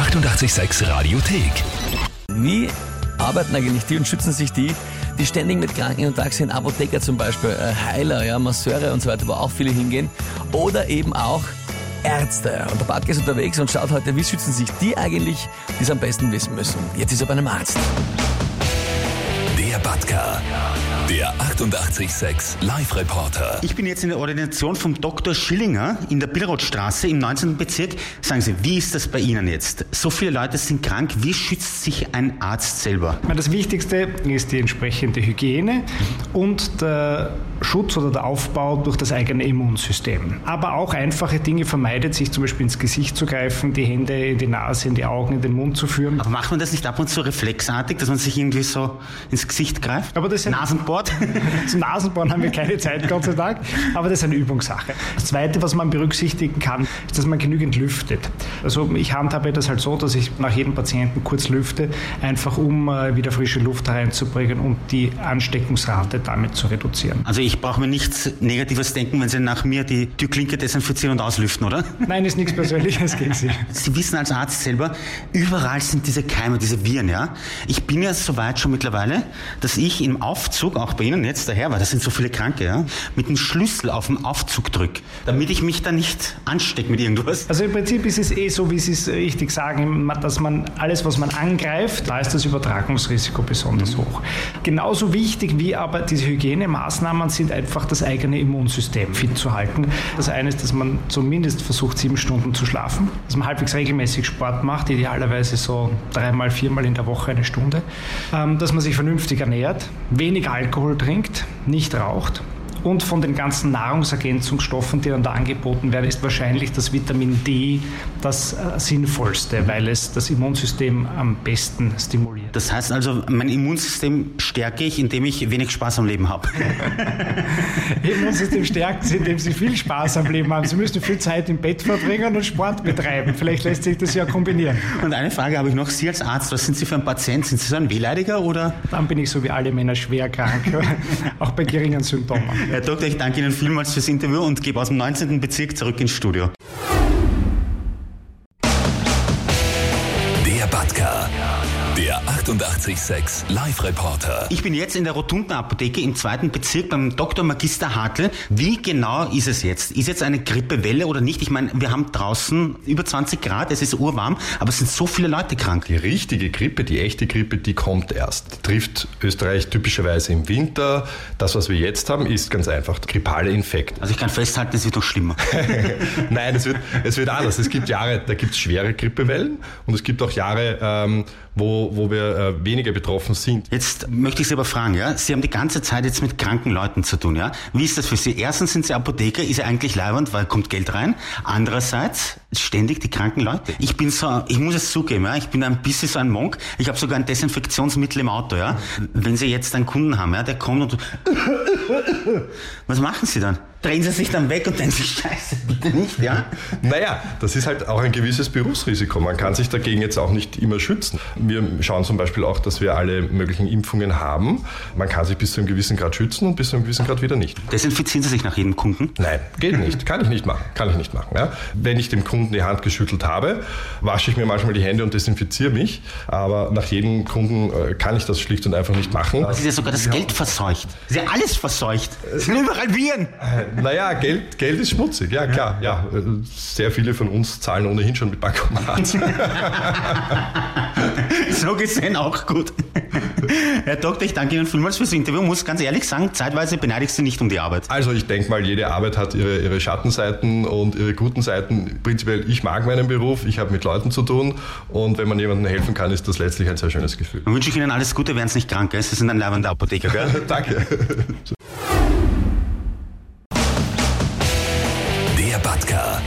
886 Radiothek. Wie arbeiten eigentlich die und schützen sich die, die ständig mit Kranken in Kontakt sind? Apotheker zum Beispiel, äh, Heiler, ja, Masseure und so weiter, wo auch viele hingehen. Oder eben auch Ärzte. Und der Bartke ist unterwegs und schaut heute, wie schützen sich die eigentlich, die es am besten wissen müssen. Jetzt ist er bei einem Arzt. Der Batka. Der 886 Live-Reporter. Ich bin jetzt in der Ordination vom Dr. Schillinger in der Billrothstraße im 19. Bezirk. Sagen Sie, wie ist das bei Ihnen jetzt? So viele Leute sind krank. Wie schützt sich ein Arzt selber? Das Wichtigste ist die entsprechende Hygiene und der Schutz oder der Aufbau durch das eigene Immunsystem. Aber auch einfache Dinge vermeidet, sich zum Beispiel ins Gesicht zu greifen, die Hände in die Nase, in die Augen, in den Mund zu führen. Aber macht man das nicht ab und zu reflexartig, dass man sich irgendwie so ins Gesicht greift? Aber das ist Nasenbohrt? Zum Nasenbohren haben wir keine Zeit, Gott sei Dank, aber das ist eine Übungssache. Das Zweite, was man berücksichtigen kann, ist, dass man genügend lüftet. Also ich handhabe das halt so, dass ich nach jedem Patienten kurz lüfte, einfach um äh, wieder frische Luft hereinzubringen und die Ansteckungsrate damit zu reduzieren. Also ich brauche mir nichts Negatives denken, wenn Sie nach mir die Türklinke desinfizieren und auslüften, oder? Nein, ist nichts Persönliches gegen Sie. Sie wissen als Arzt selber, überall sind diese Keime, diese Viren, ja. Ich bin ja so weit schon mittlerweile, dass ich im Aufzug, auch bei Ihnen jetzt daher, weil das sind so viele Kranke, ja, mit dem Schlüssel auf den Aufzug drücke, damit ich mich da nicht anstecke mit irgendwas. Also im Prinzip ist es eh so, wie Sie es richtig sagen, dass man alles, was man angreift, da ist das Übertragungsrisiko besonders hoch. Genauso wichtig wie aber diese Hygienemaßnahmen sind einfach das eigene Immunsystem fit zu halten. Das eine ist, dass man zumindest versucht, sieben Stunden zu schlafen, dass man halbwegs regelmäßig Sport macht, idealerweise so dreimal, viermal in der Woche eine Stunde, ähm, dass man sich vernünftig ernährt, wenig Alkohol trinkt, nicht raucht. Und von den ganzen Nahrungsergänzungsstoffen, die dann da angeboten werden, ist wahrscheinlich das Vitamin D das äh, sinnvollste, weil es das Immunsystem am besten stimuliert. Das heißt also, mein Immunsystem stärke ich, indem ich wenig Spaß am Leben habe. Immunsystem stärkt Sie, indem Sie viel Spaß am Leben haben. Sie müssen viel Zeit im Bett verbringen und Sport betreiben. Vielleicht lässt sich das ja kombinieren. Und eine Frage habe ich noch. Sie als Arzt, was sind Sie für ein Patient? Sind Sie so ein Wehleidiger oder? Dann bin ich so wie alle Männer schwer krank, auch bei geringen Symptomen. Herr Doktor, ich danke Ihnen vielmals fürs Interview und gebe aus dem 19. Bezirk zurück ins Studio. Der 886 Live-Reporter. Ich bin jetzt in der Rotundenapotheke im zweiten Bezirk beim Dr. Magister Hartl. Wie genau ist es jetzt? Ist jetzt eine Grippewelle oder nicht? Ich meine, wir haben draußen über 20 Grad, es ist urwarm, aber es sind so viele Leute krank. Die richtige Grippe, die echte Grippe, die kommt erst. Die trifft Österreich typischerweise im Winter. Das, was wir jetzt haben, ist ganz einfach grippale Infekt. Also ich kann festhalten, es wird noch schlimmer. Nein, es wird, es wird anders. Es gibt Jahre, da gibt es schwere Grippewellen und es gibt auch Jahre, ähm, wo, wo wir äh, weniger betroffen sind. Jetzt möchte ich Sie aber fragen, ja? Sie haben die ganze Zeit jetzt mit kranken Leuten zu tun, ja? Wie ist das für Sie? Erstens sind Sie Apotheker, ist ja eigentlich leibend, weil kommt Geld rein. Andererseits ständig die kranken Leute. Ich bin so, ich muss es zugeben, ja? Ich bin ein bisschen so ein Monk. Ich habe sogar ein Desinfektionsmittel im Auto, ja? Wenn Sie jetzt einen Kunden haben, ja, der kommt und was machen Sie dann? Drehen Sie sich dann weg und denken sich, Scheiße, bitte nicht, ja? Naja, das ist halt auch ein gewisses Berufsrisiko. Man kann sich dagegen jetzt auch nicht immer schützen. Wir schauen zum Beispiel auch, dass wir alle möglichen Impfungen haben. Man kann sich bis zu einem gewissen Grad schützen und bis zu einem gewissen Grad wieder nicht. Desinfizieren Sie sich nach jedem Kunden? Nein, geht nicht. Kann ich nicht machen. Kann ich nicht machen. Ja? Wenn ich dem Kunden die Hand geschüttelt habe, wasche ich mir manchmal die Hände und desinfiziere mich. Aber nach jedem Kunden äh, kann ich das schlicht und einfach nicht machen. Es ist ja sogar das Geld verseucht. Es ist ja alles verseucht. Es sind überall Viren. Naja, Geld, Geld ist schmutzig, ja klar. Ja, äh, sehr viele von uns zahlen ohnehin schon mit Bankomat. So gesehen auch gut. Herr Doktor, ich danke Ihnen vielmals fürs Interview. Muss ganz ehrlich sagen, zeitweise beneide ich Sie nicht um die Arbeit. Also ich denke mal, jede Arbeit hat ihre, ihre Schattenseiten und ihre guten Seiten. Prinzipiell, ich mag meinen Beruf, ich habe mit Leuten zu tun und wenn man jemandem helfen kann, ist das letztlich ein sehr schönes Gefühl. Dann wünsche ich Ihnen alles Gute, werden Sie nicht krank. Gell? Sie sind ein leibender Apotheker. Gell? Danke. Der Batka.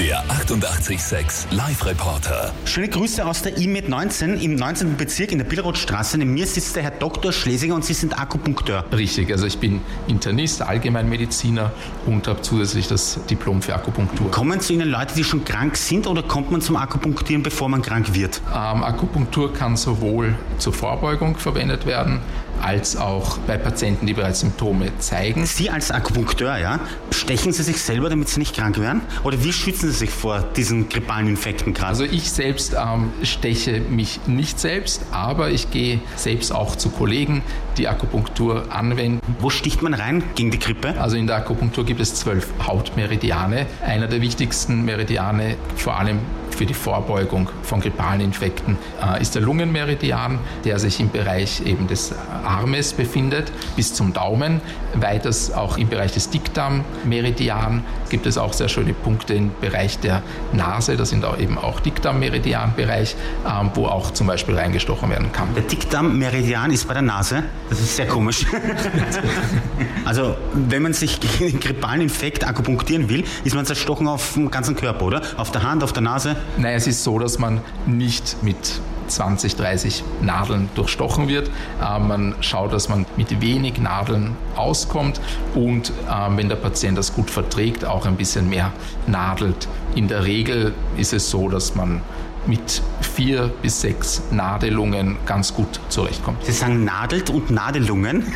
Der 886 Live-Reporter. Schöne Grüße aus der IMED 19 im 19. Bezirk in der Billrothstraße. Neben mir sitzt der Herr Dr. Schlesinger und Sie sind Akupunkteur. Richtig, also ich bin Internist, Allgemeinmediziner und habe zusätzlich das Diplom für Akupunktur. Kommen zu Ihnen Leute, die schon krank sind oder kommt man zum Akupunktieren, bevor man krank wird? Ähm, Akupunktur kann sowohl zur Vorbeugung verwendet werden, als auch bei Patienten, die bereits Symptome zeigen. Sie als Akupunkteur, ja, stechen Sie sich selber, damit Sie nicht krank werden? Oder wie schützen Sie sich vor diesen grippalen Infekten gerade? Also ich selbst ähm, steche mich nicht selbst, aber ich gehe selbst auch zu Kollegen, die Akupunktur anwenden. Wo sticht man rein gegen die Grippe? Also in der Akupunktur gibt es zwölf Hautmeridiane. Einer der wichtigsten Meridiane, vor allem für die Vorbeugung von grippalen Infekten äh, ist der Lungenmeridian, der sich im Bereich eben des Armes befindet, bis zum Daumen. Weiters auch im Bereich des Dickdarmmeridian gibt es auch sehr schöne Punkte im Bereich der Nase, das sind auch eben auch Dickdarmmeridianbereich, äh, wo auch zum Beispiel reingestochen werden kann. Der Dickdarmmeridian ist bei der Nase. Das ist sehr komisch. also, wenn man sich gegen den grippalen Infekt akupunktieren will, ist man zerstochen auf dem ganzen Körper, oder? Auf der Hand, auf der Nase? Nein, es ist so, dass man nicht mit 20, 30 Nadeln durchstochen wird. Äh, man schaut, dass man mit wenig Nadeln auskommt und äh, wenn der Patient das gut verträgt, auch ein bisschen mehr nadelt. In der Regel ist es so, dass man mit vier bis sechs Nadelungen ganz gut zurechtkommt. Sie sagen nadelt und Nadelungen.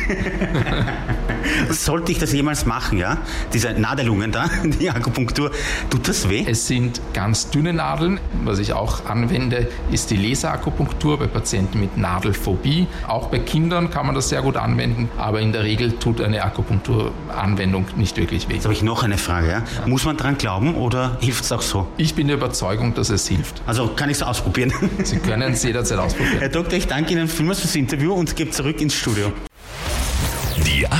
Sollte ich das jemals machen, ja? Diese Nadelungen da, die Akupunktur, tut das weh? Es sind ganz dünne Nadeln. Was ich auch anwende, ist die Laserakupunktur bei Patienten mit Nadelphobie. Auch bei Kindern kann man das sehr gut anwenden, aber in der Regel tut eine Akupunkturanwendung nicht wirklich weh. Jetzt habe ich noch eine Frage. Ja? Ja. Muss man dran glauben oder hilft es auch so? Ich bin der Überzeugung, dass es hilft. Also kann ich es ausprobieren? Sie können es jederzeit ausprobieren. Herr Doktor, ich danke Ihnen vielmals fürs Interview und gebe zurück ins Studio.